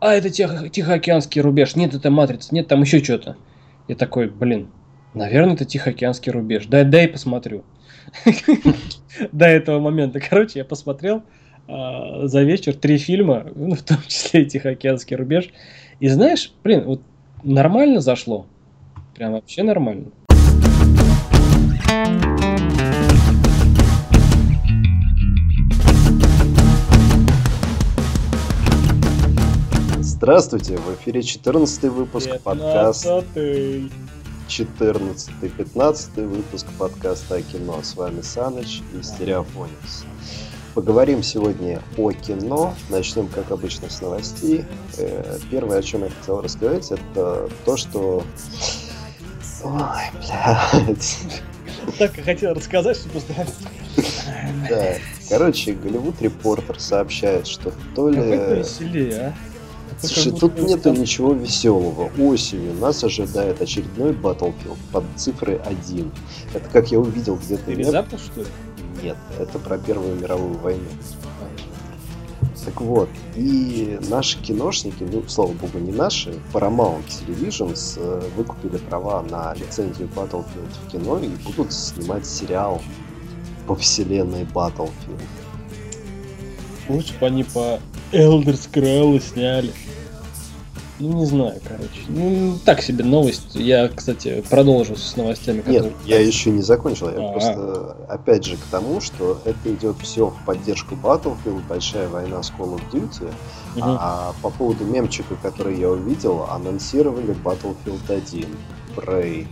а это Тихо- Тихоокеанский рубеж, нет, это Матрица, нет, там еще что-то. Я такой, блин, наверное, это Тихоокеанский рубеж. Дай, дай посмотрю. До этого момента, короче, я посмотрел а, за вечер три фильма, ну, в том числе и Тихоокеанский рубеж. И знаешь, блин, вот нормально зашло. Прям вообще нормально. Здравствуйте, в эфире 14 выпуск подкаста. 15-й. 14 15 выпуск подкаста о кино. С вами Саныч и Стереофоникс. Поговорим сегодня о кино. Начнем, как обычно, с новостей. Э, Первое, о чем я хотел рассказать, это то, что... Ой, блядь. Так и хотел рассказать, что просто... Да. Короче, Голливуд Репортер сообщает, что то Какой ли... веселее, а? Слушай, тут нету ничего веселого. Осенью нас ожидает очередной Battlefield под цифрой 1. Это как я увидел где-то... Внезапно, что ли? Нет, это про Первую мировую войну. Так вот, и наши киношники, ну, слава богу, не наши, Paramount Televisions э, выкупили права на лицензию Battlefield в кино и будут снимать сериал по вселенной Battlefield. Лучше бы они по Elder Scrolls сняли. Ну, не знаю, короче. Ну, так себе новость. Я, кстати, продолжу с новостями, Нет, которые... я еще не закончил. Я А. просто, опять же, к тому, что это идет все в поддержку Battlefield, большая война с Call of Duty. Мгм. А по поводу мемчика, который я увидел, анонсировали Battlefield 1, Prey,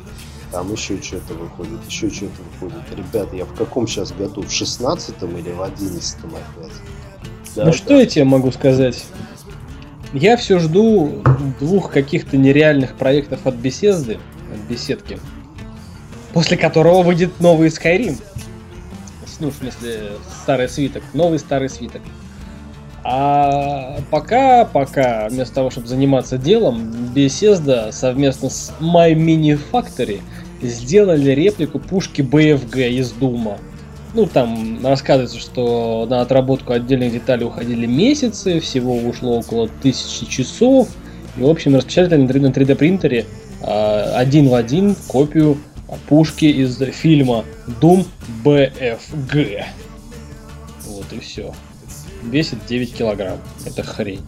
там еще что-то выходит, еще что-то выходит. Ребята, я в каком сейчас году? В 16 или в 11 опять? Да, Ну, что я тебе могу сказать? Я все жду двух каких-то нереальных проектов от беседы, от беседки, после которого выйдет новый Skyrim. Ну, в смысле, старый свиток, новый старый свиток. А пока, пока, вместо того, чтобы заниматься делом, Bethesda совместно с My Mini Factory сделали реплику пушки BFG из Дума. Ну, там рассказывается, что на отработку отдельных деталей уходили месяцы, всего ушло около тысячи часов. И, в общем, распечатали на 3 на 3D принтере а, один в один копию пушки из фильма Doom BFG. Вот и все. Весит 9 килограмм. Это хрень.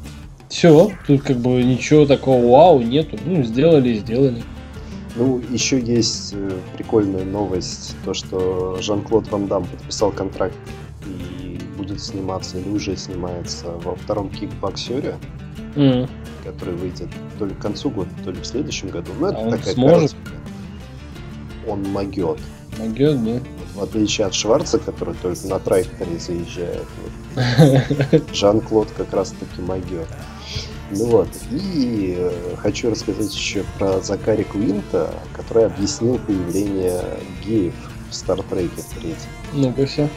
Все, тут как бы ничего такого вау нету. Ну, сделали и сделали. Ну, еще есть э, прикольная новость, то, что Жан-Клод Ван Дам подписал контракт и будет сниматься, или уже снимается во втором кикбоксере, М. который выйдет то ли к концу года, то ли в следующем году. Ну, это А такая сможет? Он могет. Могет, да? В отличие от Шварца, который только на тракторе заезжает. вот Жан-Клод как раз таки могет. Ну вот. И э, хочу рассказать еще про Закари Куинта, который объяснил появление геев в Стартреке третьем. Ну-ка все.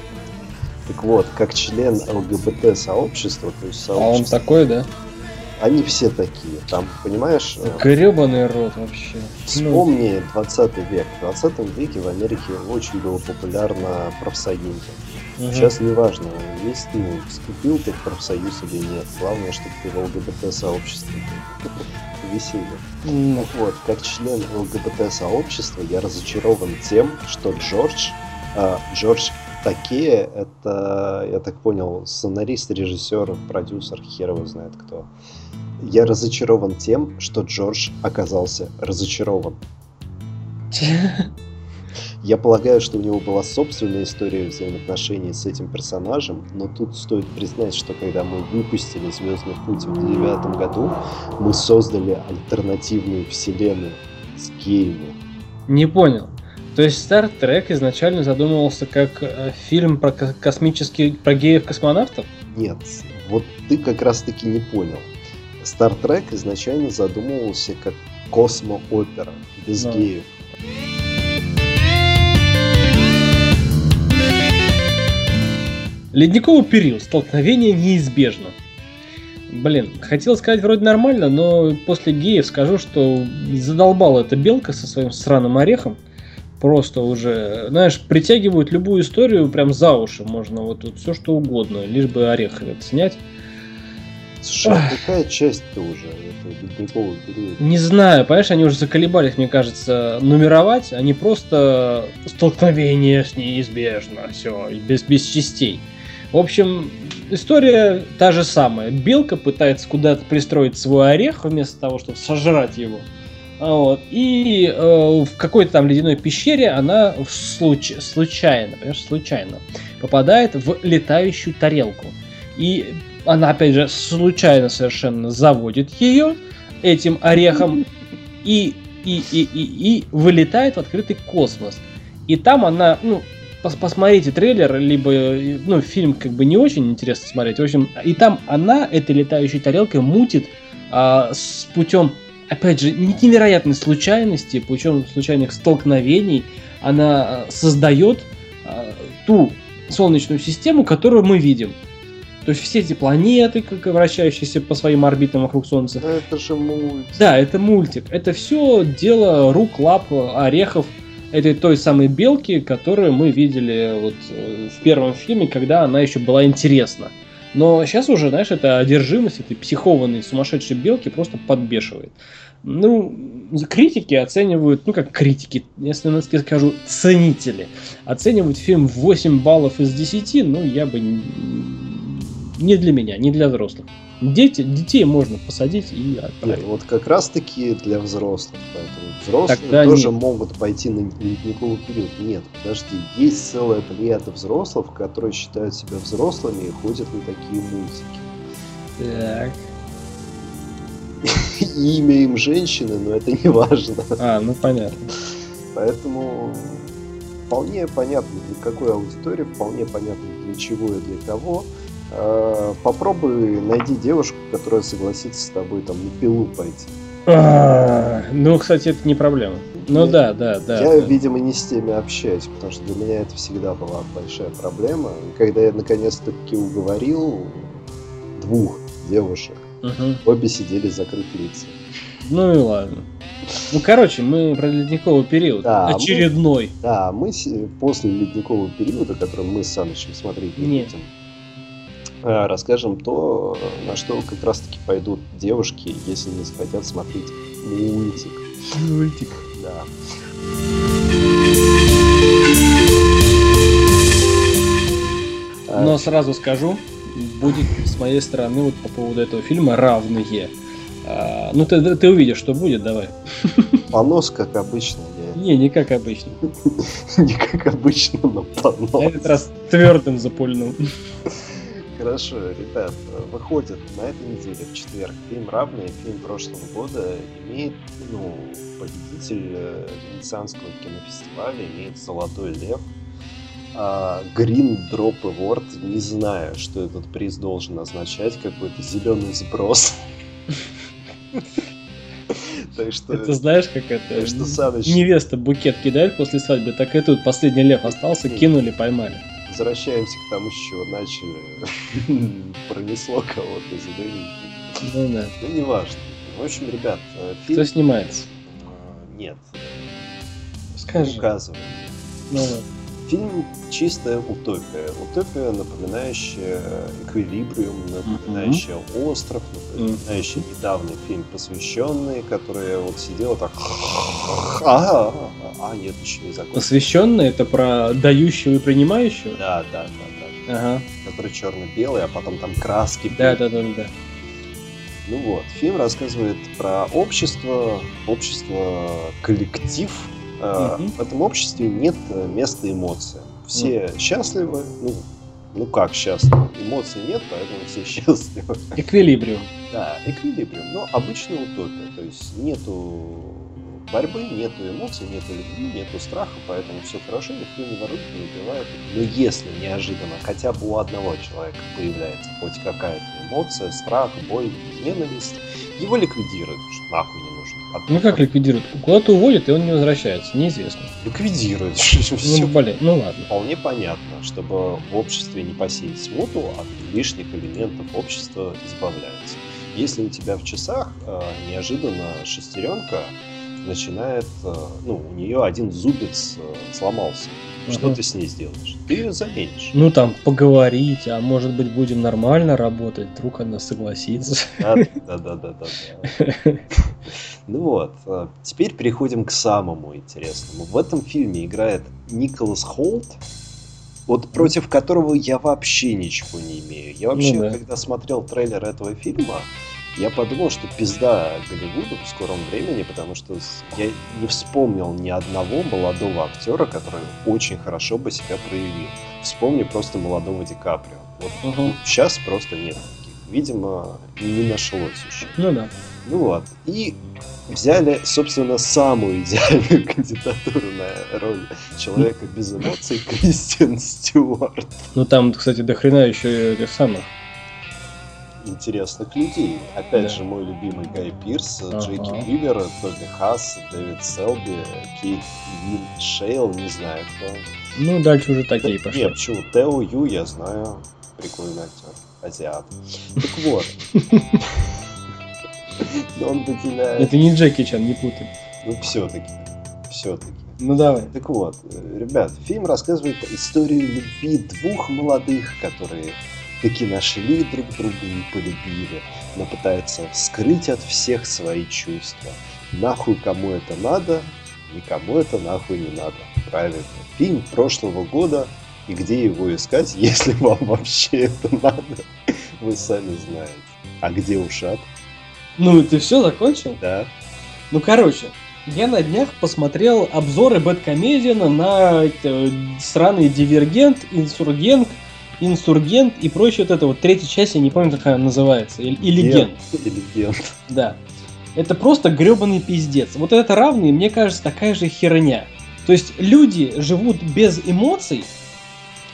Так вот, как член ЛГБТ сообщества, то есть А он такой, да? они все такие. Там, понимаешь, э, Гребаный рот вообще. Ну, Вспомни 20 век. В 20 веке в Америке очень было популярно профсоюзы. Мгм. Сейчас неважно, есть, ну, вступил ты в профсоюз или нет. Главное, чтобы ты в ЛГБТ-сообществе. Веселье. Так вот, как член ЛГБТ-сообщества, я разочарован тем, что Джордж, а, Джордж Такея, это, я так понял, сценарист, режиссер, продюсер, хер его знает кто. Я разочарован тем, что Джордж оказался разочарован. Я полагаю, что у него была собственная история взаимоотношений с этим персонажем, но тут стоит признать, что когда мы выпустили Звездный путь в 2009 году, мы создали альтернативную вселенную с геями. Не понял. То есть Star Trek изначально задумывался как э, фильм про ко- космический, про геев-космонавтов? Нет, вот ты как раз таки не понял. Star Trek изначально задумывался как космо-опера, без Да. геев. Ледниковый период. Столкновение неизбежно. Блин, хотел сказать вроде нормально, но после геев скажу, что задолбала эта белка со своим сраным орехом. Просто уже, знаешь, притягивают любую историю прям за уши. Можно вот тут все что угодно, лишь бы орех этот снять. Слушай, а какая часть-то уже этого ледникового периода? Не знаю, понимаешь, они уже заколебались, мне кажется, нумеровать, они просто столкновение с неизбежно, все, без, без частей. В общем, история та же самая. Белка пытается куда-то пристроить свой орех вместо того, чтобы сожрать его. Вот. И э, в какой-то там ледяной пещере она случ... случайно, понимаешь, случайно попадает в летающую тарелку. И она, опять же, случайно совершенно заводит ее этим орехом и, и, и, и, и вылетает в открытый космос. И там она, ну, пос посмотрите трейлер, либо, ну, фильм как бы не очень интересно смотреть. В общем, и там она этой летающей тарелкой мутит а, с путем, опять же, невероятной случайности, путем случайных столкновений, она а, создает а, ту Солнечную систему, которую мы видим. То есть все эти планеты, как вращающиеся по своим орбитам вокруг Солнца. Это же мультик. Да, это мультик. Это все дело рук, лап, орехов этой той самой белки, которую мы видели вот э, в первом фильме, когда она еще была интересна. Но сейчас уже, знаешь, эта одержимость этой психованной сумасшедшей белки просто подбешивает. Ну, критики оценивают, ну как критики, если я скажу, ценители, оценивают фильм 8 баллов из 10, ну я бы не для меня, не для взрослых. Дети, детей можно посадить и отправить. Нет, вот как раз таки для взрослых. Поэтому взрослые Тогда тоже нет. могут пойти на ледниковый период. Нет, подожди, есть целая плеяда взрослых, которые считают себя взрослыми и ходят на такие мультики. Так. Имя им женщины, но это не важно. А, ну понятно. Поэтому вполне понятно для какой аудитории, вполне понятно для чего и для кого. Э, попробуй найди девушку, которая согласится с тобой там на пилу пойти. А, ну, кстати, это не проблема. Ну да, да, да. Я, да. видимо, не с теми общаюсь, потому что для меня это всегда была большая проблема. И когда я наконец-таки уговорил двух девушек, угу. обе сидели закрыт лица. Ну и ладно. Ну, короче, мы про ледниковый период. Да, очередной. Мы, да, мы после ледникового периода, который мы с Санычем смотреть не Нет. будем, Э, расскажем то, на что как раз-таки пойдут девушки, если не захотят смотреть мультик. Мультик. Да. Но сразу скажу, будет с моей стороны вот по поводу этого фильма равные. А, ну ты, ты увидишь, что будет, давай. Понос, как обычно. Я... Не, не как обычно. не как обычно, но понос. На этот раз твердым запульным. Хорошо, ребят, выходит на этой неделе в четверг фильм «Равный», фильм прошлого года, имеет, ну, победитель э, Венецианского кинофестиваля, имеет «Золотой лев», Green Drop Award, не знаю, что этот приз должен означать, какой-то зеленый сброс. Так что... Это знаешь, как это... Так что Саныч... Невеста букет кидает после свадьбы, так и тут последний лев остался, кинули, поймали возвращаемся к тому, с чего начали. Пронесло кого-то зелененький. Ну да. Ну, неважно. В общем, ребят, э, фильм... Кто снимается? А, нет. Скажи. Указывай. Ну ладно. Фильм чистая утопия. Утопия, напоминающая эквилибриум, напоминающая mm-hmm. остров, напоминающая mm-hmm. недавний фильм, посвященный, который я вот сидел так... А, а, нет, еще не закончил. Посвященный это про дающего и принимающего? Да, да, да, да. Ага. Который черно-белый, а потом там краски. Да, да, да, да. Ну вот, фильм рассказывает про общество, общество, коллектив, В этом обществе нет э, места эмоциям. Все счастливы, ну, ну как счастливы? Эмоций нет, поэтому все счастливы. Эквилибриум. Да, эквилибриум. Но обычная утопия. То есть нету борьбы, нету эмоций, нету любви, нету страха, поэтому все хорошо, никто не ворует, не убивает. Но если неожиданно хотя бы у одного человека появляется хоть какая-то эмоция, страх, боль, ненависть, его ликвидируют, что нахуй не ну как ликвидируют? Куда-то уводят, и он не возвращается, неизвестно. Ликвидируют. Ну, блин, ну ладно. Вполне понятно, чтобы в обществе не посеять смуту, от лишних элементов общества избавляется. Если у тебя в часах э, неожиданно шестеренка начинает, ну, у нее один зубец э, сломался. Что Ага. ты с ней сделаешь? Ты ее заменишь. Ну там поговорить, а может быть будем нормально работать, вдруг она согласится. Да, да, да, да, да. Ну вот, э, теперь переходим к самому интересному. В этом фильме играет Николас Холт, вот против которого я вообще ничего не имею. Я вообще, Ну да. когда смотрел трейлер этого фильма, я подумал, что пизда Голливуду в скором времени, потому что я не вспомнил ни одного молодого актера, который очень хорошо бы себя проявил. Вспомни просто молодого Ди Каприо. Вот Мгм. сейчас просто нет таких. Видимо, не нашлось еще. Ну да. Ну вот. И взяли, собственно, самую идеальную кандидатуру на роль человека без эмоций Кристиан Стюарт. Ну там, кстати, до хрена еще этих самых. Интересных людей. Опять Да. же, мой любимый Гай Пирс, Ага. Джеки Бивер, Тоби Хасс, Дэвид Селби, Кейт Вин Шейл, не знаю кто. Ну, дальше уже такие Да, пошли. Нет, почему? Тео Ю, я знаю. Прикольный актер. Азиат. Так вот. Он выделяет... Это не Джеки Чан, не путай. Ну, все-таки. Все-таки. Ну давай. Так вот, э, ребят, фильм рассказывает историю любви двух молодых, которые таки нашли друг друга и полюбили, но пытаются скрыть от всех свои чувства. Нахуй кому это надо, никому это нахуй не надо. Правильно. Фильм прошлого года, и где его искать, если вам вообще это надо, вы сами знаете. А где ушат? Ну, ты все закончил? Да. Ну, короче, я на днях посмотрел обзоры Бэткомедиана на э, сраный Дивергент, Инсургент, Инсургент и прочее вот это вот третья часть, я не помню, как она называется, или, или Ген. Или Гент. Да. Это просто гребаный пиздец. Вот это равный, мне кажется, такая же херня. То есть люди живут без эмоций,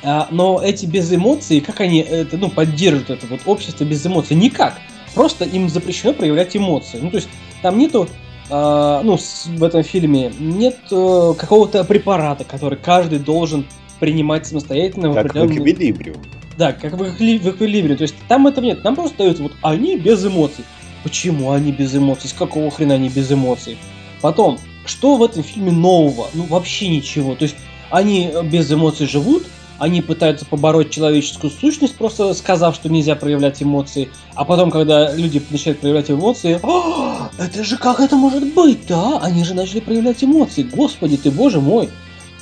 а, но эти без эмоций, как они это, ну, поддерживают это вот общество без эмоций? Никак. Просто им запрещено проявлять эмоции. Ну, то есть там нету, а, ну, с- в этом фильме нет э, какого-то препарата, который каждый должен принимать самостоятельно Как в эквилибриум. да, как в, эквили- в эквилибре. То есть там этого нет. Там просто дают вот они без эмоций. Почему они без эмоций? С какого хрена они без эмоций? Потом, что в этом фильме нового? Ну, вообще ничего. То есть они э, без эмоций живут, они пытаются побороть человеческую сущность, просто сказав, что нельзя проявлять эмоции. А потом, когда люди начинают проявлять эмоции, «А, это же как это может быть, да? Они же начали проявлять эмоции. Господи ты, боже мой.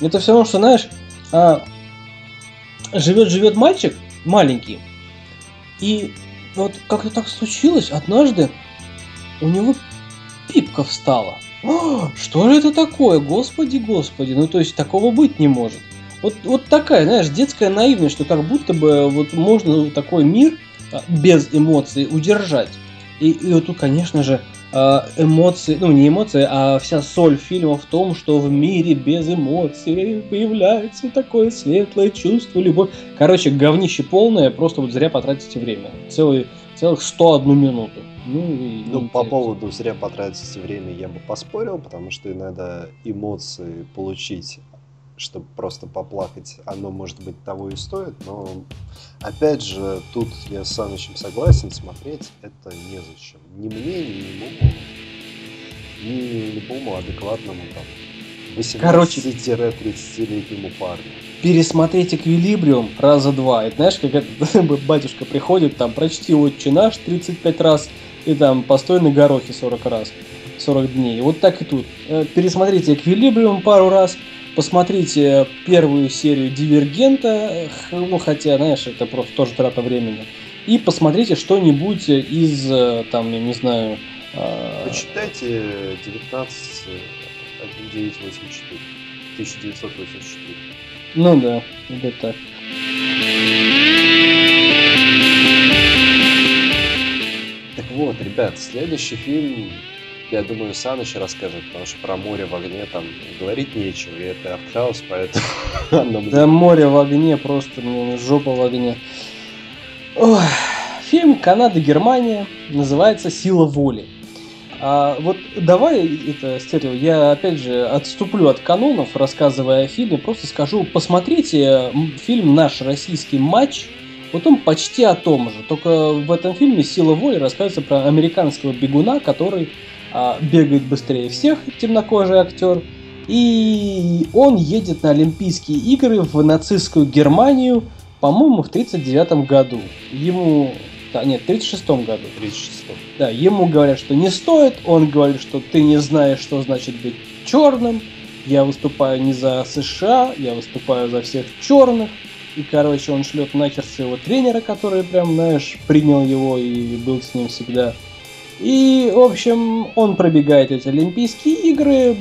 Это все равно, что, знаешь, а, живет-живет мальчик маленький, и вот как-то так случилось, однажды у него пипка встала. «А, Что же это такое? Господи, господи. Ну, то есть, такого быть не может. Вот, вот такая, знаешь, детская наивность, что как будто бы вот можно такой мир а, без эмоций удержать. И, и вот тут, конечно же, эмоции, ну не эмоции, а вся соль фильма в том, что в мире без эмоций появляется такое светлое чувство, любовь. Короче, говнище полное, просто вот зря потратите время. Целый, целых 101 минуту. Ну, и Ну, по поводу зря потратить время я бы поспорил, потому что иногда эмоции получить, чтобы просто поплакать, оно, может быть, того и стоит, но, опять же, тут я с Санычем согласен, смотреть это незачем. Ни мне, ни ему, ни любому адекватному там Короче. 18-30-летнему парню. пересмотреть эквилибриум раза два. Это знаешь, как это, батюшка приходит, там, прочти отче наш 35 раз, и там, постой на горохе 40 раз, 40 дней. Вот так и тут. Э, Пересмотрите эквилибриум пару раз, посмотрите первую серию Дивергента, э, ну, хотя, знаешь, это просто тоже трата времени. И посмотрите что-нибудь из, э, там, я не знаю... э, Почитайте 19 1984. 1984. Ну да, или так. Так вот, ребят, следующий фильм, я думаю, Саныч расскажет, потому что про море в огне там говорить нечего, и это артхаус, поэтому Да море в огне, просто жопа в огне. Фильм Канада-Германия называется «Сила воли». А вот давай это, стерео, я опять же отступлю от канонов, рассказывая о фильме, просто скажу, посмотрите фильм «Наш российский матч», вот он почти о том же, только в этом фильме «Сила воли» рассказывается про американского бегуна, который бегает быстрее всех, темнокожий актер. И он едет на Олимпийские игры в нацистскую Германию, по-моему, в 1939 году. Ему... Да, нет, в 1936 году. 36 Да, ему говорят, что не стоит. Он говорит, что ты не знаешь, что значит быть черным. Я выступаю не за США, я выступаю за всех черных. И, короче, он шлет нахер своего тренера, который прям, знаешь, принял его и был с ним всегда. И, в общем, он пробегает эти Олимпийские игры,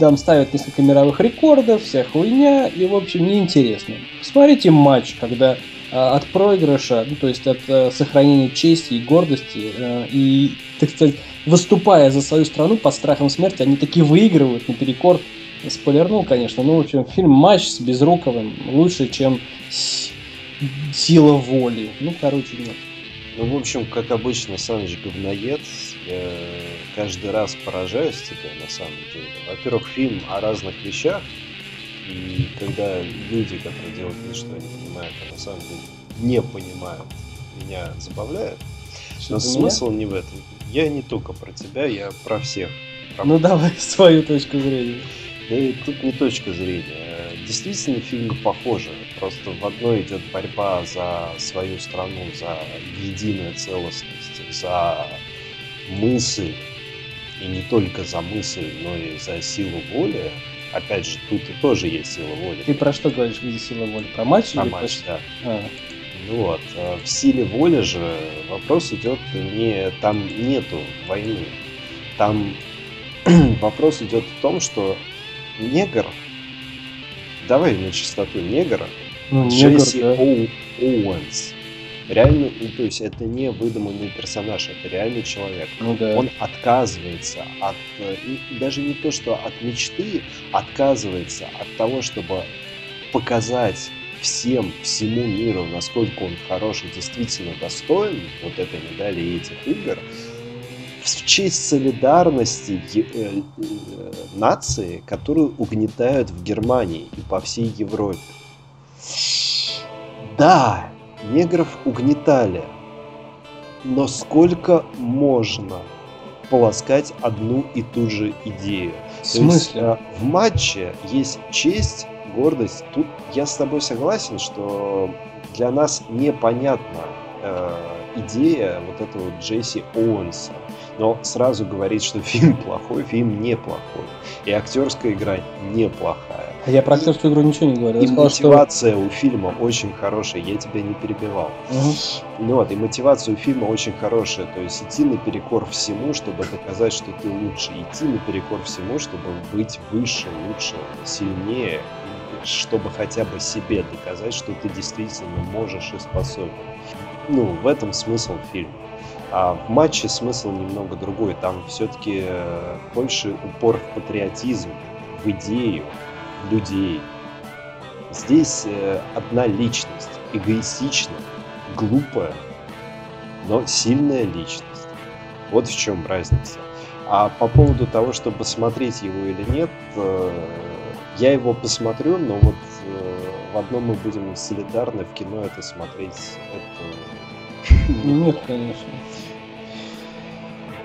там ставят несколько мировых рекордов, вся хуйня, и, в общем, неинтересно. Смотрите матч, когда а, от проигрыша, ну, то есть от а, сохранения чести и гордости, а, и, так сказать, выступая за свою страну под страхом смерти, они таки выигрывают наперекор. Спойлернул, конечно, но, в общем, фильм «Матч» с Безруковым лучше, чем «Сила воли». Ну, короче, нет. Ну, в общем, как обычно, Саныч говноед. Я каждый раз поражаюсь тебе, на самом деле. Во-первых, фильм о разных вещах. И когда люди, которые делают вид, что они понимают, а на самом деле не понимают, меня забавляют. Но смысл меня? не в этом. Я не только про тебя, я про всех. Про ну давай свою точку зрения. Да и тут не точка зрения. Действительно, фильмы похожи. Просто в одной идет борьба за свою страну, за единую целостность, за мысль, и не только за мысль, но и за силу воли. Опять же, тут и тоже есть сила воли. Ты про что говоришь, где сила воли? Про матч? Про матч, про... да. А. Ну вот. А в силе воли же вопрос идет не... Там нету войны. Там вопрос идет в том, что негр, давай на чистоту негра, ну, Джесси да. Оуэнс, реально, ну, то есть это не выдуманный персонаж, это реальный человек. Ну, да. Он отказывается от, даже не то, что от мечты, отказывается от того, чтобы показать всем, всему миру, насколько он хороший, действительно достоин вот этой медали и этих игр, в честь солидарности э, нации, которую угнетают в Германии и по всей Европе. Да, негров угнетали, но сколько можно полоскать одну и ту же идею? В смысле? есть, э, в матче есть честь, гордость. Тут я с тобой согласен, что для нас непонятна э, идея вот этого Джесси Оуэнса но сразу говорить, что фильм плохой, фильм неплохой. И актерская игра неплохая. А я про актерскую игру ничего не говорю. И сказал, мотивация что... у фильма очень хорошая, я тебя не перебивал. Угу. Ну вот, и мотивация у фильма очень хорошая. То есть идти наперекор всему, чтобы доказать, что ты лучше. Идти наперекор всему, чтобы быть выше, лучше, сильнее, чтобы хотя бы себе доказать, что ты действительно можешь и способен. Ну, в этом смысл фильма. А в матче смысл немного другой. Там все-таки э, больше упор в патриотизм, в идею, людей. Здесь э, одна личность, эгоистичная, глупая, но сильная личность. Вот в чем разница. А по поводу того, чтобы посмотреть его или нет, э, я его посмотрю, но вот в одном мы будем солидарны, в кино это смотреть, это... Нет, конечно.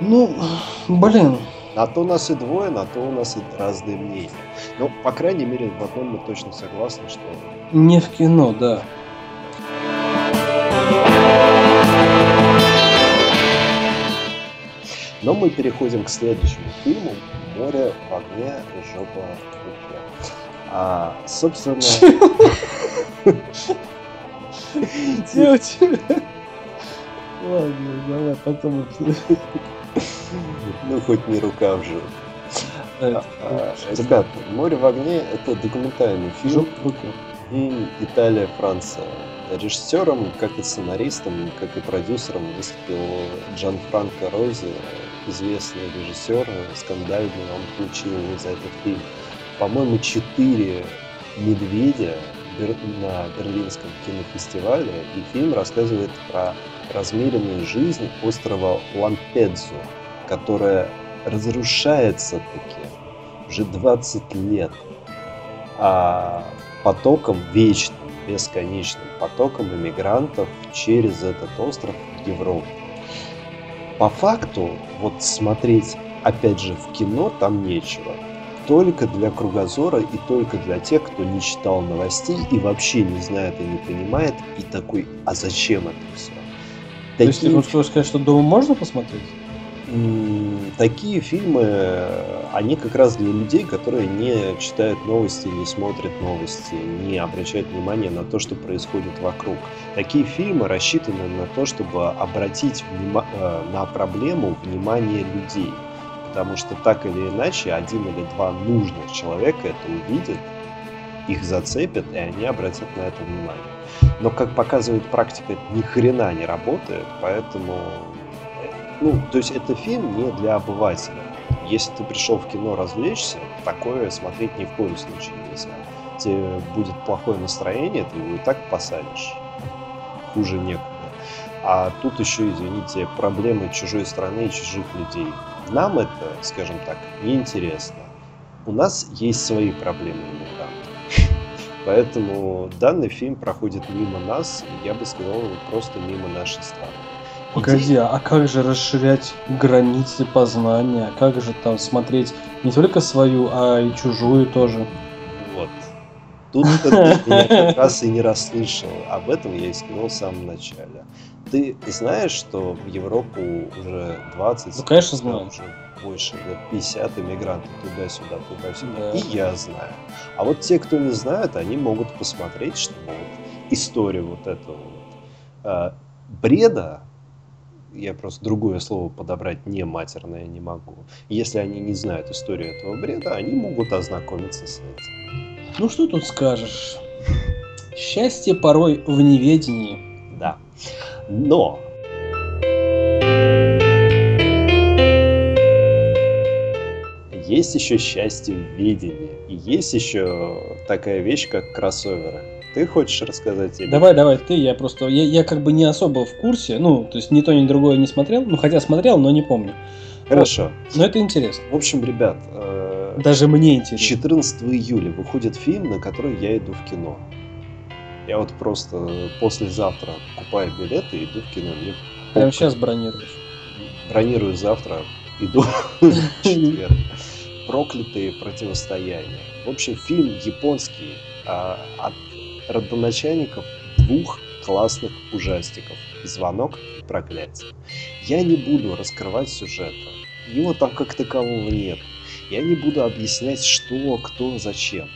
Ну, блин. На то у нас и двое, на то у нас и разные мнения. Но, по крайней мере, в одном мы точно согласны, что... Не в кино, да. Но мы переходим к следующему фильму «Море в огне, жопа в руке». А, собственно... Ладно, давай потом ну, хоть не рукав же. А, а, ребят, «Море в огне» — это документальный фильм. Италия, Франция. Режиссером, как и сценаристом, как и продюсером выступил Джан Франко Рози, известный режиссер, скандальный. Он получил за этот фильм, по-моему, четыре медведя на Берлинском кинофестивале. И фильм рассказывает про размеренную жизнь острова Лампедзу, которая разрушается таки уже 20 лет, а потоком вечным, бесконечным потоком иммигрантов через этот остров в Европу. По факту, вот смотреть опять же, в кино там нечего. Только для кругозора и только для тех, кто не читал новостей и вообще не знает и не понимает, и такой, а зачем это все? То есть ты хочешь сказать, что дома можно посмотреть? такие фильмы, они как раз для людей, которые не читают новости, не смотрят новости, не обращают внимания на то, что происходит вокруг. Такие фильмы рассчитаны на то, чтобы обратить внима- э, на проблему внимание людей. Потому что так или иначе, один или два нужных человека это увидят, их зацепят, и они обратят на это внимание. Но, как показывает практика, это ни хрена не работает, поэтому ну, то есть это фильм не для обывателя. Если ты пришел в кино развлечься, такое смотреть ни в коем случае нельзя. Тебе будет плохое настроение, ты его и так посадишь. Хуже некуда. А тут еще, извините, проблемы чужой страны и чужих людей. Нам это, скажем так, неинтересно. У нас есть свои проблемы иммигрантов. Поэтому данный фильм проходит мимо нас, я бы сказал, просто мимо нашей страны. Погоди, а как же расширять границы познания? Как же там смотреть не только свою, а и чужую тоже? Вот. Тут ты меня как раз и не расслышал. Об этом я и сказал в самом начале. Ты знаешь, что в Европу уже 20, ну, конечно, знаю. уже больше лет 50 иммигрантов туда-сюда, туда-сюда. Да. И я знаю. А вот те, кто не знает, они могут посмотреть, что вот историю вот этого вот, э, бреда я просто другое слово подобрать не матерное не могу. Если они не знают историю этого бреда, они могут ознакомиться с этим. Ну что тут скажешь? Счастье порой в неведении. Да. Но есть еще счастье в видении. И есть еще такая вещь, как кроссоверы. Ты хочешь рассказать тебе? Давай, давай, ты, я просто, я, я как бы не особо в курсе, ну, то есть ни то, ни другое не смотрел, ну, хотя смотрел, но не помню. Хорошо. Вот. Но это интересно. В общем, ребят, э, даже мне интересно. 14 июля выходит фильм, на который я иду в кино. Я вот просто послезавтра купаю билеты и иду в кино. Мне Прямо сейчас бронируешь? Бронирую завтра, иду в четверг. Проклятые противостояния. В общем, фильм японский а, от родоначальников двух классных ужастиков «Звонок» и «Проклятие». Я не буду раскрывать сюжета, его там как такового нет. Я не буду объяснять, что, кто, зачем.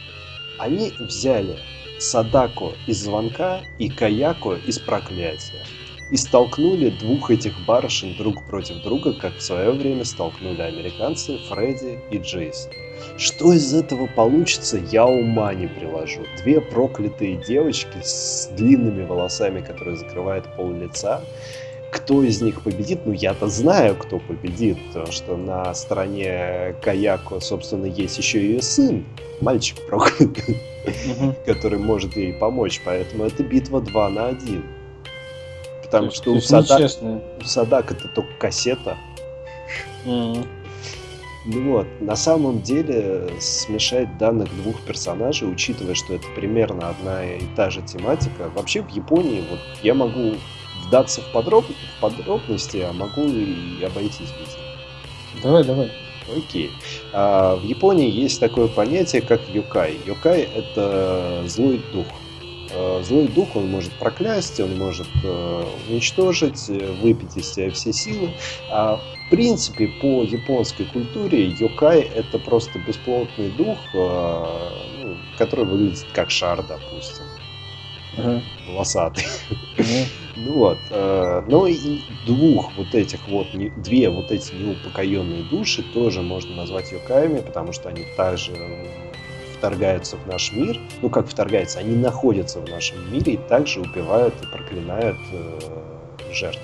Они взяли Садако из «Звонка» и Каяко из «Проклятия» и столкнули двух этих барышень друг против друга, как в свое время столкнули американцы Фредди и Джейсон. Что из этого получится, я ума не приложу. Две проклятые девочки с длинными волосами, которые закрывают пол лица. Кто из них победит? Ну, я-то знаю, кто победит, потому что на стороне Каяко, собственно, есть еще и ее сын, мальчик проклятый, который может ей помочь. Поэтому это битва 2 на 1. Потому что у, Садак, у Садак это только кассета. Ну вот, на самом деле смешать данных двух персонажей, учитывая, что это примерно одна и та же тематика, вообще в Японии вот я могу вдаться в, подроб... в подробности, а могу и обойтись без. Давай, давай. Окей. А, в Японии есть такое понятие, как юкай. Юкай — это злой дух. А, злой дух, он может проклясть, он может э, уничтожить, э, выпить из себя все силы. А принципе, по японской культуре йокай это просто бесплотный дух, э, ну, который выглядит как шар, допустим. Uh-huh. Волосатый. Uh-huh. ну вот. Э, но и двух вот этих вот, две вот эти неупокоенные души тоже можно назвать йокаями, потому что они также вторгаются в наш мир. Ну, как вторгаются, они находятся в нашем мире и также убивают и проклинают э, жертв.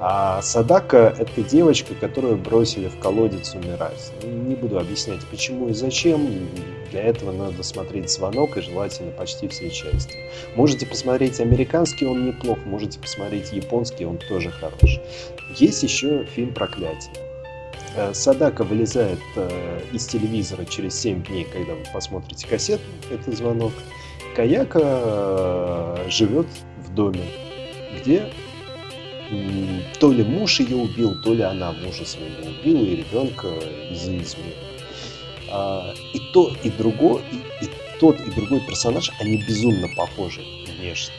А Садака — это девочка, которую бросили в колодец умирать. Не буду объяснять, почему и зачем. Для этого надо смотреть «Звонок» и желательно почти все части. Можете посмотреть американский, он неплох. Можете посмотреть японский, он тоже хорош. Есть еще фильм «Проклятие». Э, Садака вылезает э, из телевизора через 7 дней, когда вы посмотрите кассету, это звонок. Каяка э, живет в доме, где то ли муж ее убил, то ли она мужа своего убила и ребенка из-за измены. А, и то, и другой, и, и тот, и другой персонаж, они безумно похожи внешне.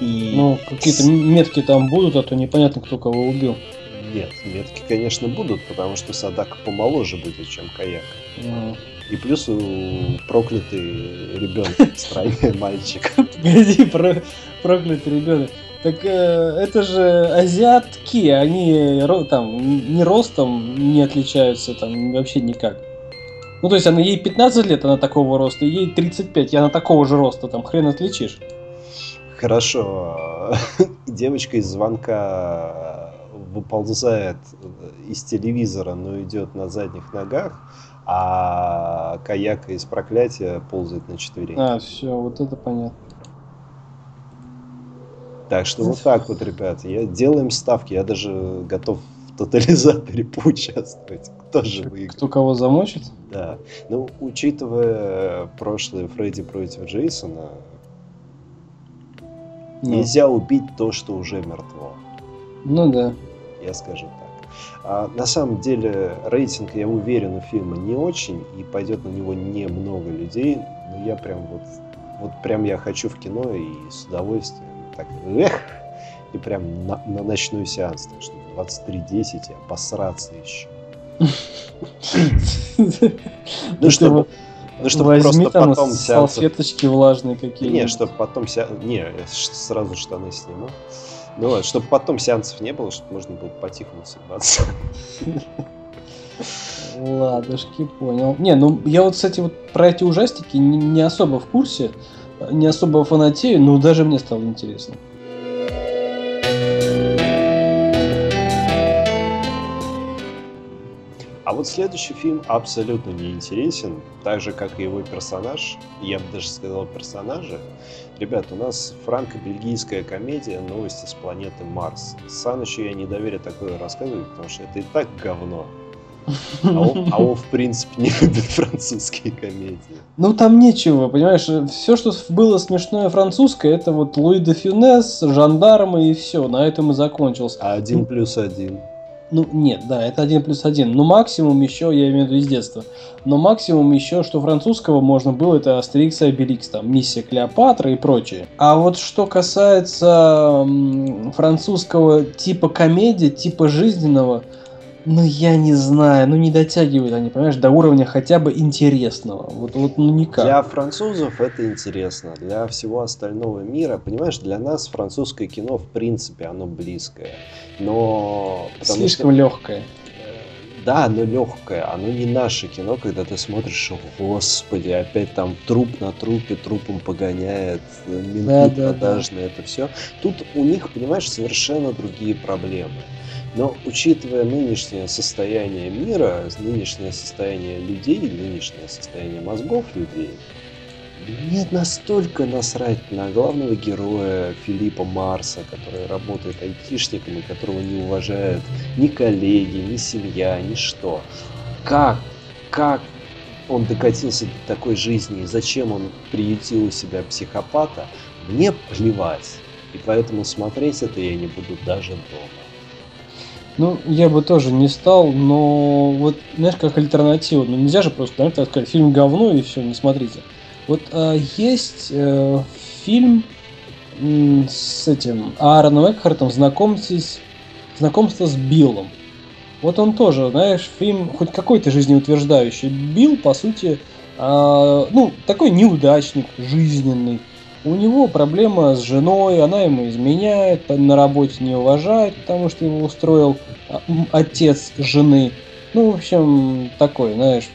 И... Ну, какие-то метки там будут, а то непонятно, кто кого убил. Нет, метки, конечно, будут, потому что Садака помоложе будет, чем Каяк. Mm. И плюс у проклятый ребенок в стране мальчик. Погоди, про... проклятый ребенок. Так э, это же азиатки, они там не ростом не отличаются там вообще никак. Ну, то есть она ей 15 лет, она такого роста, ей 35, и она такого же роста, там хрен отличишь. Хорошо. Девочка из звонка выползает из телевизора, но идет на задних ногах, а каяка из проклятия ползает на четвереньках. А, все, вот это понятно. Так что вот так вот, ребят, я делаем ставки, я даже готов в тотализаторе поучаствовать. Кто же выиграет? Кто кого замочит? Да. Ну, учитывая прошлое Фредди против Джейсона, ну. нельзя убить то, что уже мертво. Ну да. Я скажу так. А, на самом деле рейтинг, я уверен, у фильма не очень, и пойдет на него немного людей, но я прям вот, вот прям я хочу в кино и с удовольствием так, эх, и прям на, на ночной сеанс, так что 23.10 и обосраться еще. Ну, чтобы... Ну, чтобы Возьми просто там потом салфеточки влажные какие Не, чтобы потом Не, сразу штаны сниму. Ну вот, чтобы потом сеансов не было, чтобы можно было по-тихому съебаться. Ладушки, понял. Не, ну я вот, кстати, вот про эти ужастики не, не особо в курсе, не особо фанатею, но даже мне стало интересно. А вот следующий фильм абсолютно не интересен, так же, как и его персонаж. Я бы даже сказал персонажи. Ребят, у нас франко-бельгийская комедия «Новости с планеты Марс». Санычу я не доверю такое рассказывать, потому что это и так говно. А он, а он, в принципе, не любит французские комедии. Ну, там нечего, понимаешь, все, что было смешное французское, это вот Луи де Фюнес, жандармы и все, на этом и закончился. А один плюс один. Ну, нет, да, это один плюс один. Но максимум еще, я имею в виду из детства, но максимум еще, что французского можно было, это Астерикс и Обеликс, там, Миссия Клеопатра и прочее. А вот что касается французского типа комедии, типа жизненного, ну, я не знаю, ну не дотягивают они, понимаешь, до уровня хотя бы интересного. Вот, вот ну никак. Для французов это интересно, для всего остального мира, понимаешь, для нас французское кино в принципе оно близкое, но слишком что... легкое. Э, да, оно легкое, оно не наше кино, когда ты смотришь, господи, опять там труп на трупе, трупом погоняет, менты да, да, продажные, да. это все. Тут у них, понимаешь, совершенно другие проблемы. Но учитывая нынешнее состояние мира, нынешнее состояние людей, нынешнее состояние мозгов людей, мне настолько насрать на главного героя Филиппа Марса, который работает айтишником и которого не уважают ни коллеги, ни семья, ни что. Как, как он докатился до такой жизни и зачем он приютил у себя психопата, мне плевать. И поэтому смотреть это я не буду даже дома. Ну, я бы тоже не стал, но вот, знаешь, как альтернатива. Ну, нельзя же просто, наверное, сказать, фильм говно и все, не смотрите. Вот а, есть э, фильм с этим Аароном Экхартом «Знакомьтесь, знакомство с Биллом». Вот он тоже, знаешь, фильм хоть какой-то жизнеутверждающий. Билл, по сути, э, ну, такой неудачник, жизненный у него проблема с женой, она ему изменяет, на работе не уважает, потому что его устроил а, отец жены. Ну, в общем, такой, знаешь,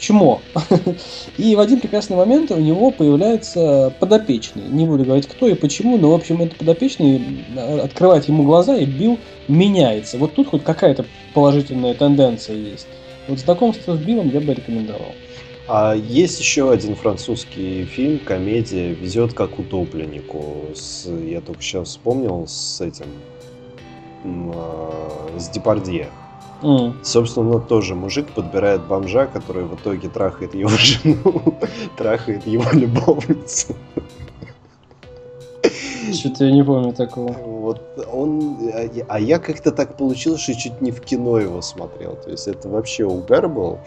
чмо. И в один прекрасный момент у него появляется подопечный. Не буду говорить кто и почему, но, в общем, этот подопечный а, открывает ему глаза, и Билл меняется. Вот тут хоть какая-то положительная тенденция есть. Вот знакомство с Биллом я бы рекомендовал. А есть еще один французский фильм, комедия «Везет как утопленнику». С, я только сейчас вспомнил с этим, э, с Депардье. Mm. Собственно, тоже мужик подбирает бомжа, который в итоге трахает его жену, трахает его любовницу. Что-то я не помню такого. Вот он... А я как-то так получилось, что чуть не в кино его смотрел. То есть это вообще угар был.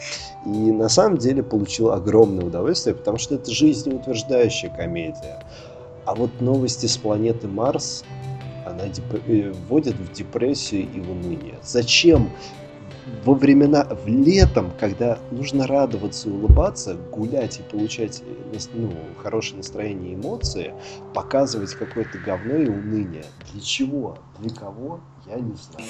И на самом деле получил огромное удовольствие, потому что это жизнеутверждающая комедия. А вот новости с планеты Марс, она деп... Э, вводит в депрессию и в уныние. Зачем во времена, в летом, когда нужно радоваться и улыбаться, гулять и получать ну, хорошее настроение и эмоции, показывать какое-то говно и уныние. Для чего? Для кого? Я не знаю.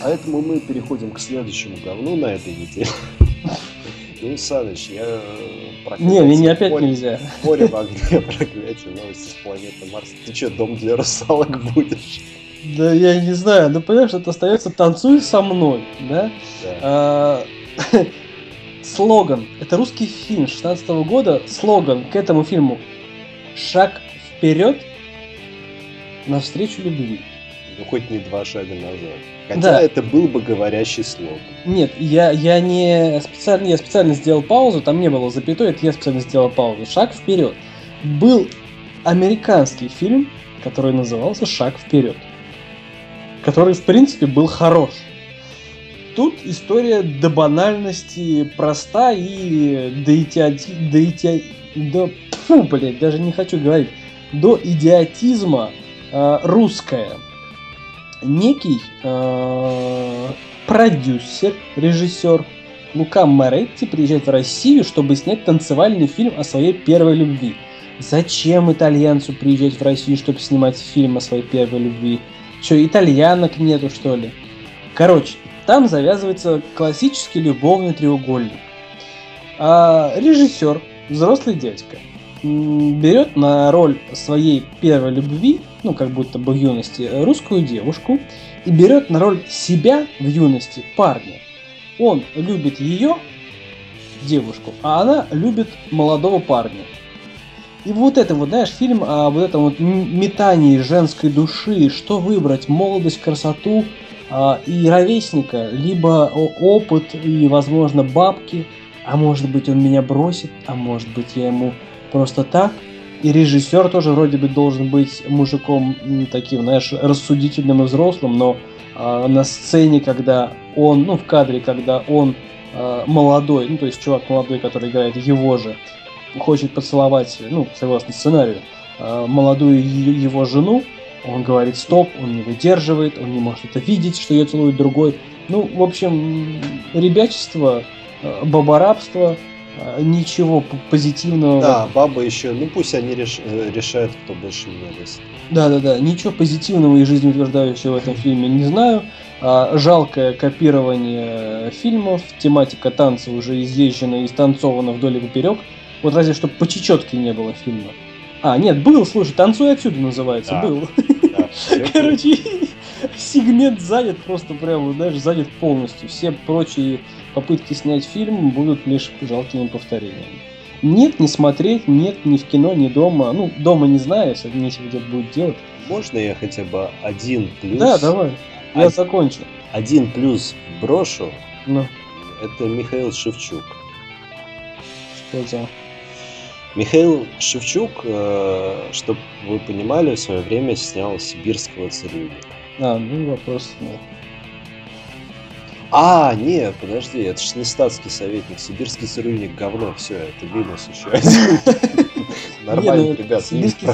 Поэтому мы переходим к следующему говну на этой неделе. Ну, Саныч, я э, Не, мне опять море, нельзя. Море в огне, проклятие, новости с планеты Марс. Ты что, дом для русалок будешь? Да я не знаю, ну понимаешь, это остается «Танцуй со мной», да? да. А, слоган, это русский фильм 16 года, слоган к этому фильму «Шаг вперед навстречу любви». Ну хоть не два шага назад. Хотя да. это был бы говорящий слог. Нет, я, я не специально, я специально сделал паузу, там не было запятой, это я специально сделал паузу. Шаг вперед. Был американский фильм, который назывался Шаг вперед. Который, в принципе, был хорош. Тут история до банальности проста и до идиоти... до идиоти... до... Фу, блядь, даже не хочу говорить. До идиотизма э, русская некий э, продюсер, режиссер Лука Моретти приезжает в Россию, чтобы снять танцевальный фильм о своей первой любви. Зачем итальянцу приезжать в Россию, чтобы снимать фильм о своей первой любви? Че, итальянок нету, что ли? Короче, там завязывается классический любовный треугольник. А режиссер, взрослый дядька, берет на роль своей первой любви ну, как будто бы в юности, русскую девушку и берет на роль себя в юности парня. Он любит ее, девушку, а она любит молодого парня. И вот это вот, знаешь, фильм о вот этом вот метании женской души, что выбрать, молодость, красоту а, и ровесника, либо опыт и, возможно, бабки, а может быть он меня бросит, а может быть я ему просто так – и режиссер тоже вроде бы должен быть мужиком таким, знаешь, рассудительным и взрослым, но э, на сцене, когда он, ну, в кадре, когда он э, молодой, ну, то есть чувак молодой, который играет его же, хочет поцеловать, ну, согласно сценарию, э, молодую его жену, он говорит стоп, он не выдерживает, он не может это видеть, что ее целует другой. Ну, в общем, ребячество, бабарабство, ничего позитивного. Да, баба еще, ну пусть они реш, э, решают, кто больше милость. Да, да, да. Ничего позитивного и жизнеутверждающего в этом фильме не знаю. А, жалкое копирование фильмов, тематика танца уже изъезжена и станцована вдоль и поперек. Вот разве что по чечетке не было фильма. А, нет, был, слушай, «Танцуй отсюда» называется, да. был. Да, Короче, сегмент занят просто прямо, знаешь, занят полностью. Все прочие попытки снять фильм будут лишь жалкими повторениями. Нет, не смотреть, нет, ни в кино, ни дома. Ну, дома не знаю, если нечего где-то будет делать. Можно я хотя бы один плюс? Да, давай. Я закончу. Один плюс брошу. Ну. Это Михаил Шевчук. Что за? Михаил Шевчук, э, чтобы вы понимали, в свое время снял сибирского цирюльника. А, ну вопрос нет. А, нет, подожди, это же не статский советник, сибирский цирюльник говно, все, это минус еще один. Нормально, ну, ребят, сибирский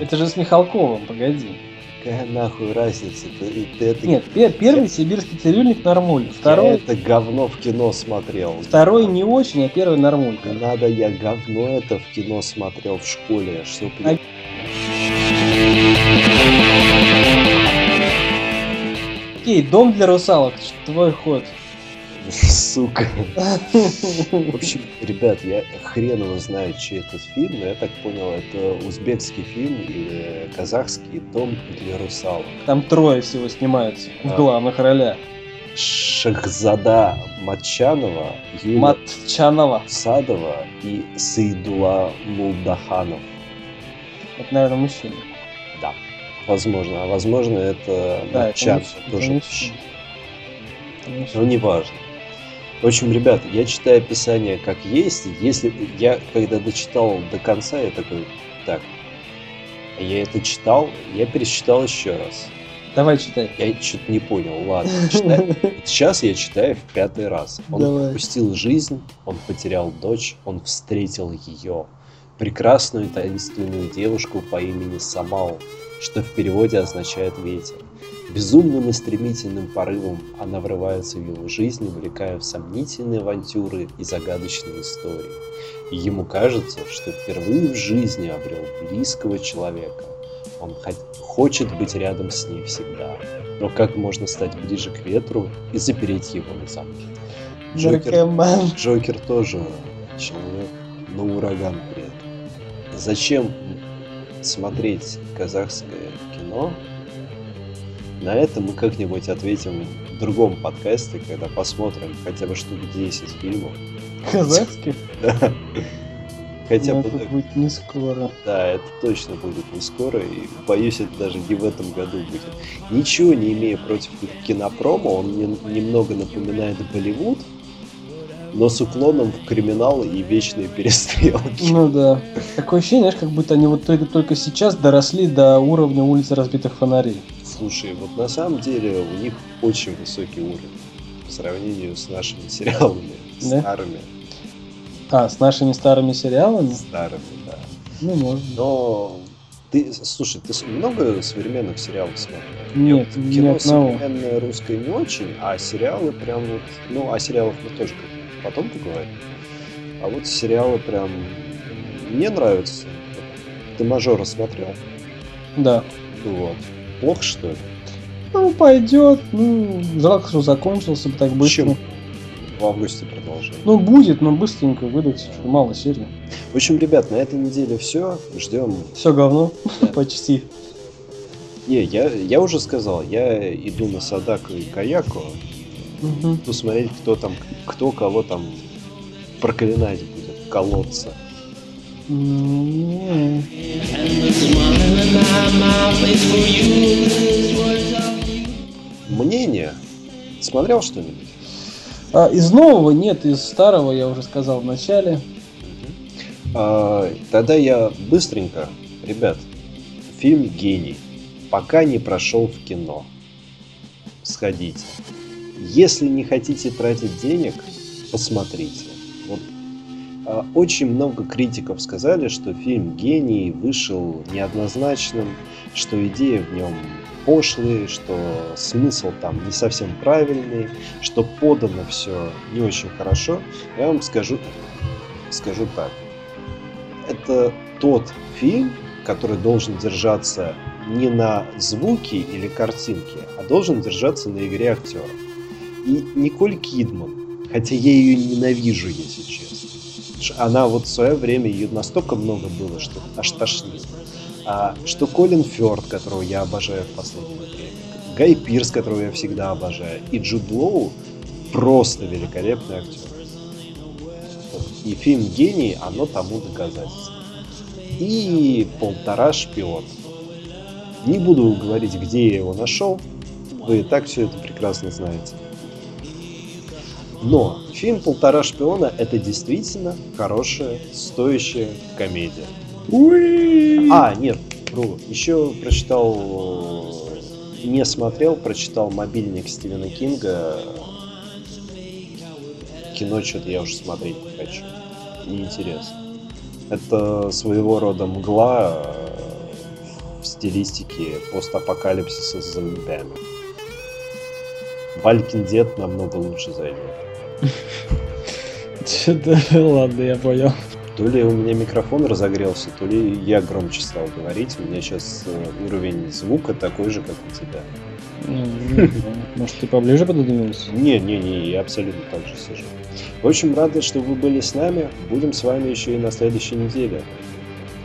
Это же с Михалковым, погоди. Какая нахуй разница? Ты это... Нет, пер, первый сибирский цирюльник нормуль, второй... Я это говно в кино смотрел. Второй не очень, а первый нормуль. Не надо, я говно это в кино смотрел в школе, что... Окей, дом для русалок. Твой ход. Сука. В общем, ребят, я хрен его знаю, чей этот фильм, но я так понял, это узбекский фильм или казахский дом для русалок. Там трое всего снимаются в главных ролях. Шахзада Матчанова, Юлия Матчанова, Садова и Саидула Мулдаханов. Это, наверное, мужчина. Возможно. А возможно, это да, матчан это тоже. Но не важно. В общем, ребят, я читаю описание как есть. Если я, когда дочитал до конца, я такой, так, я это читал, я перечитал еще раз. Давай читай. Я что-то не понял, ладно, читай. Сейчас я читаю в пятый раз. Он Давай. упустил жизнь, он потерял дочь, он встретил ее. Прекрасную таинственную девушку по имени Самал, что в переводе означает ветер. Безумным и стремительным порывом она врывается в его жизнь, увлекая в сомнительные авантюры и загадочные истории. И ему кажется, что впервые в жизни обрел близкого человека. Он хочет быть рядом с ней всегда. Но как можно стать ближе к ветру и запереть его на замке? Джокер. Джокер тоже человек, но ураган при этом. Зачем смотреть казахское кино? На это мы как-нибудь ответим в другом подкасте, когда посмотрим хотя бы штук 10 фильмов. Казахский? Да. Хотя Ну, бы это будет не скоро. Да, это точно будет не скоро, и боюсь, это даже не в этом году будет. Ничего не имея против кинопрома, он мне немного напоминает Болливуд, но с уклоном в криминал и вечные перестрелки. Ну да. Такое ощущение, знаешь, как будто они вот только, только сейчас доросли до уровня улицы разбитых фонарей. Слушай, вот на самом деле у них очень высокий уровень по сравнению с нашими сериалами, Да? старыми, А, с нашими старыми сериалами? старыми, да. Ну, может. Но ты, слушай, ты много современных сериалов смотрел? Нет, Вот ни кино одного. современное русское не очень, а сериалы прям вот, ну, о сериалах мы тоже как-нибудь потом поговорим. А вот сериалы прям мне нравятся. Ты мажора смотрел? Да. Вот. Плохо что ли? Ну, пойдет. Ну, жалко, что закончился бы так быстро. Чем? В августе продолжение. Ну, будет, но быстренько выдать. Мало серий. В общем, ребят, на этой неделе все. Ждем. Все говно. Да. Почти. Не, я, я уже сказал, я иду на Садаку и Каяку Мгм. посмотреть, кто там, кто кого там проклинать будет, колоться. М, Мнение? Смотрел что-нибудь? А, из нового нет, из старого я уже сказал в начале. А, тогда я быстренько, ребят, фильм «Гений» пока не прошел в кино. Сходите. Если не хотите тратить денег, посмотрите. Вот, а, очень много критиков сказали, что фильм «Гений» вышел неоднозначным, что идея в нем пошлые, что смысл там не совсем правильный, что подано все не очень хорошо. Я вам скажу, скажу так это тот фильм, который должен держаться не на звуке или картинке, а должен держаться на игре актеров. Николь Кидман, хотя я ее ненавижу, если честно. Она вот в свое время, ее настолько много было, что аж тошнит. А, что Колин Фёрд, которого я обожаю в последнее время, Гай Пирс, которого я всегда обожаю, и Джуд Лоу просто великолепный актер. И фильм «Гений», оно тому доказательство. И «Полтора шпиона». Не буду говорить, где я его нашел. Вы и так все это прекрасно знаете. Но фильм «Полтора шпиона» — это действительно хорошая, стоящая комедия. Уи! А, нет, вру. Еще прочитал, э, не смотрел, прочитал «Мобильник» Стивена Кинга. Кино что-то я уже смотреть не хочу. Неинтересно. Это своего рода мгла э, в стилистике постапокалипсиса с зомбями. Валькин дед намного лучше зайдет. Что-то, ладно, я понял. То ли у меня микрофон разогрелся, то ли я громче стал говорить. У меня сейчас уровень звука такой же, как у тебя. Ну. Может, ты поближе пододвинулся? Не, не, не, я абсолютно так же сижу. В общем, рады, что вы были с нами. Будем с вами еще и на следующей неделе.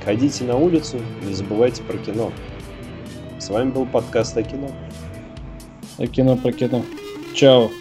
Ходите на улицу, не забывайте про кино. С вами был подкаст о кино. А кино про кино. Ciao.